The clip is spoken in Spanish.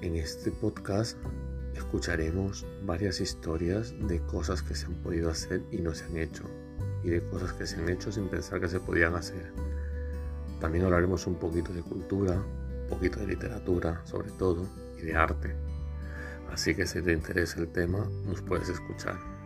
En este podcast escucharemos varias historias de cosas que se han podido hacer y no se han hecho, y de cosas que se han hecho sin pensar que se podían hacer. También hablaremos un poquito de cultura, un poquito de literatura sobre todo, y de arte. Así que si te interesa el tema, nos puedes escuchar.